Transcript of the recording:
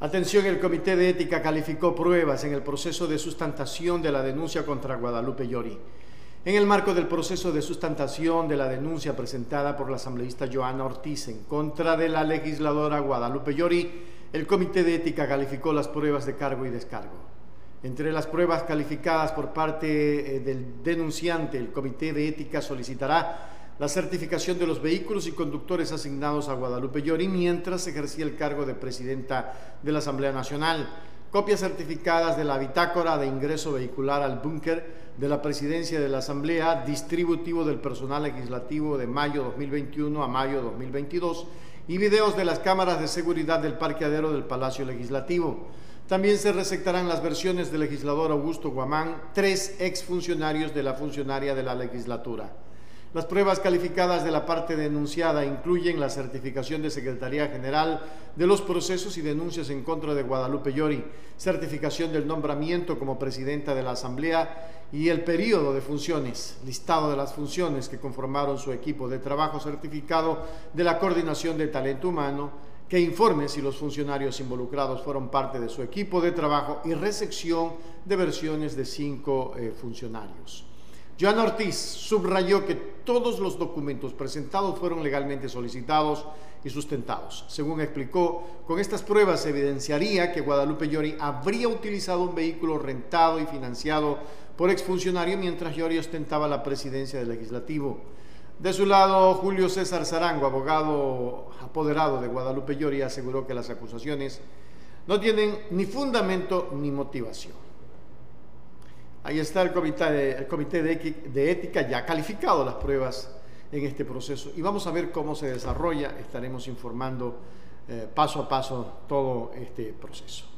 Atención, el Comité de Ética calificó pruebas en el proceso de sustantación de la denuncia contra Guadalupe Llori. En el marco del proceso de sustantación de la denuncia presentada por la asambleísta Joana Ortiz en contra de la legisladora Guadalupe Llori, el Comité de Ética calificó las pruebas de cargo y descargo. Entre las pruebas calificadas por parte eh, del denunciante, el Comité de Ética solicitará la certificación de los vehículos y conductores asignados a Guadalupe Llori mientras ejercía el cargo de presidenta de la Asamblea Nacional, copias certificadas de la bitácora de ingreso vehicular al búnker de la presidencia de la Asamblea, distributivo del personal legislativo de mayo 2021 a mayo 2022 y videos de las cámaras de seguridad del parqueadero del Palacio Legislativo. También se receptarán las versiones del legislador Augusto Guamán, tres exfuncionarios de la funcionaria de la legislatura. Las pruebas calificadas de la parte denunciada incluyen la certificación de Secretaría General de los procesos y denuncias en contra de Guadalupe Llori, certificación del nombramiento como presidenta de la Asamblea y el periodo de funciones, listado de las funciones que conformaron su equipo de trabajo certificado de la Coordinación de Talento Humano, que informe si los funcionarios involucrados fueron parte de su equipo de trabajo y recepción de versiones de cinco eh, funcionarios. Joan Ortiz subrayó que todos los documentos presentados fueron legalmente solicitados y sustentados. Según explicó, con estas pruebas se evidenciaría que Guadalupe Llori habría utilizado un vehículo rentado y financiado por exfuncionario mientras Llori ostentaba la presidencia del legislativo. De su lado, Julio César Zarango, abogado apoderado de Guadalupe Llori, aseguró que las acusaciones no tienen ni fundamento ni motivación. Ahí está el comité, de, ética, ya ha calificado las pruebas en este proceso y vamos a ver cómo se desarrolla. Estaremos informando eh, paso a paso todo este proceso.